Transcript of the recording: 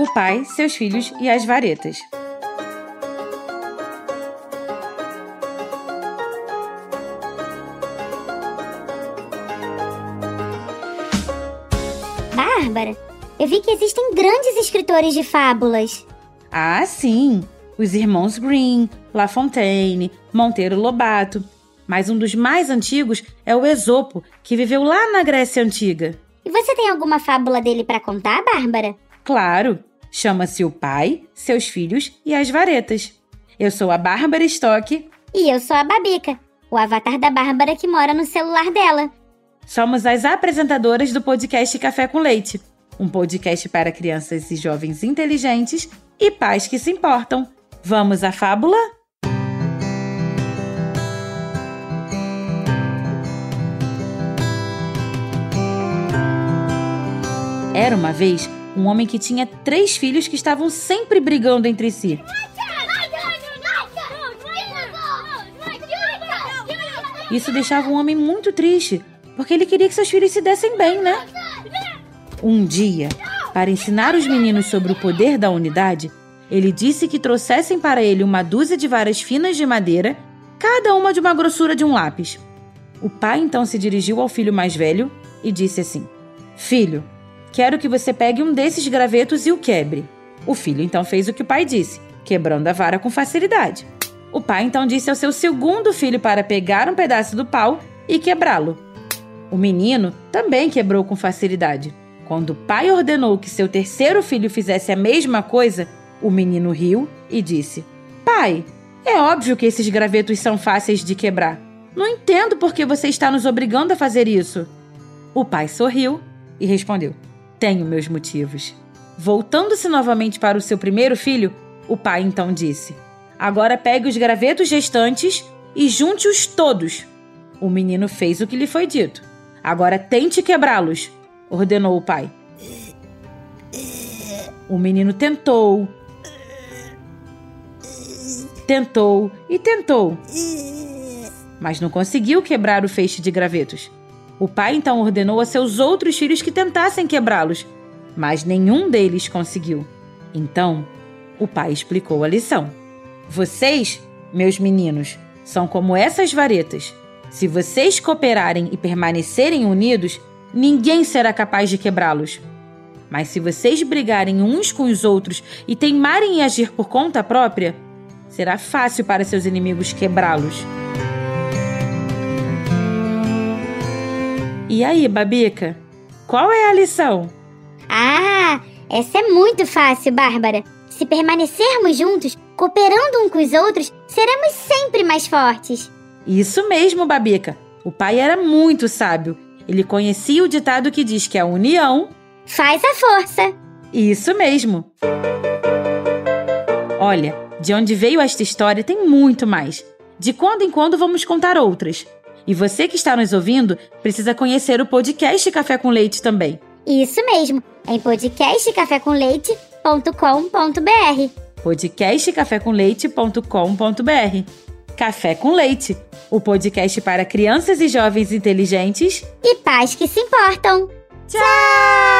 O pai, seus filhos e as varetas. Bárbara, eu vi que existem grandes escritores de fábulas. Ah, sim! Os irmãos Green, La Fontaine, Monteiro Lobato. Mas um dos mais antigos é o Esopo, que viveu lá na Grécia Antiga. E você tem alguma fábula dele para contar, Bárbara? Claro! Chama-se O Pai, Seus Filhos e as Varetas. Eu sou a Bárbara Stock. E eu sou a Babica, o avatar da Bárbara que mora no celular dela. Somos as apresentadoras do podcast Café com Leite, um podcast para crianças e jovens inteligentes e pais que se importam. Vamos à fábula? Era uma vez um homem que tinha três filhos que estavam sempre brigando entre si. Isso deixava o homem muito triste, porque ele queria que seus filhos se dessem bem, né? Um dia, para ensinar os meninos sobre o poder da unidade, ele disse que trouxessem para ele uma dúzia de varas finas de madeira, cada uma de uma grossura de um lápis. O pai então se dirigiu ao filho mais velho e disse assim: Filho, quero que você pegue um desses gravetos e o quebre. O filho então fez o que o pai disse, quebrando a vara com facilidade. O pai então disse ao seu segundo filho para pegar um pedaço do pau e quebrá-lo. O menino também quebrou com facilidade. Quando o pai ordenou que seu terceiro filho fizesse a mesma coisa, o menino riu e disse: Pai, é óbvio que esses gravetos são fáceis de quebrar. Não entendo por que você está nos obrigando a fazer isso. O pai sorriu e respondeu: Tenho meus motivos. Voltando-se novamente para o seu primeiro filho, o pai então disse: Agora pegue os gravetos restantes e junte-os todos. O menino fez o que lhe foi dito. Agora tente quebrá-los, ordenou o pai. O menino tentou, tentou e tentou, mas não conseguiu quebrar o feixe de gravetos. O pai então ordenou a seus outros filhos que tentassem quebrá-los, mas nenhum deles conseguiu. Então, o pai explicou a lição. Vocês, meus meninos, são como essas varetas. Se vocês cooperarem e permanecerem unidos, ninguém será capaz de quebrá-los. Mas se vocês brigarem uns com os outros e teimarem em agir por conta própria, será fácil para seus inimigos quebrá-los. E aí, Babica? Qual é a lição? Ah, essa é muito fácil, Bárbara. Se permanecermos juntos, cooperando uns com os outros, seremos sempre mais fortes. Isso mesmo, Babica. O pai era muito sábio. Ele conhecia o ditado que diz que a união faz a força. Isso mesmo. Olha, de onde veio esta história tem muito mais. De quando em quando vamos contar outras. E você que está nos ouvindo precisa conhecer o podcast Café com Leite também. Isso mesmo, em podcastcafécomleite.com.br. podcastcafécomleite.com.br. Café com Leite, o podcast para crianças e jovens inteligentes e pais que se importam. Tchau!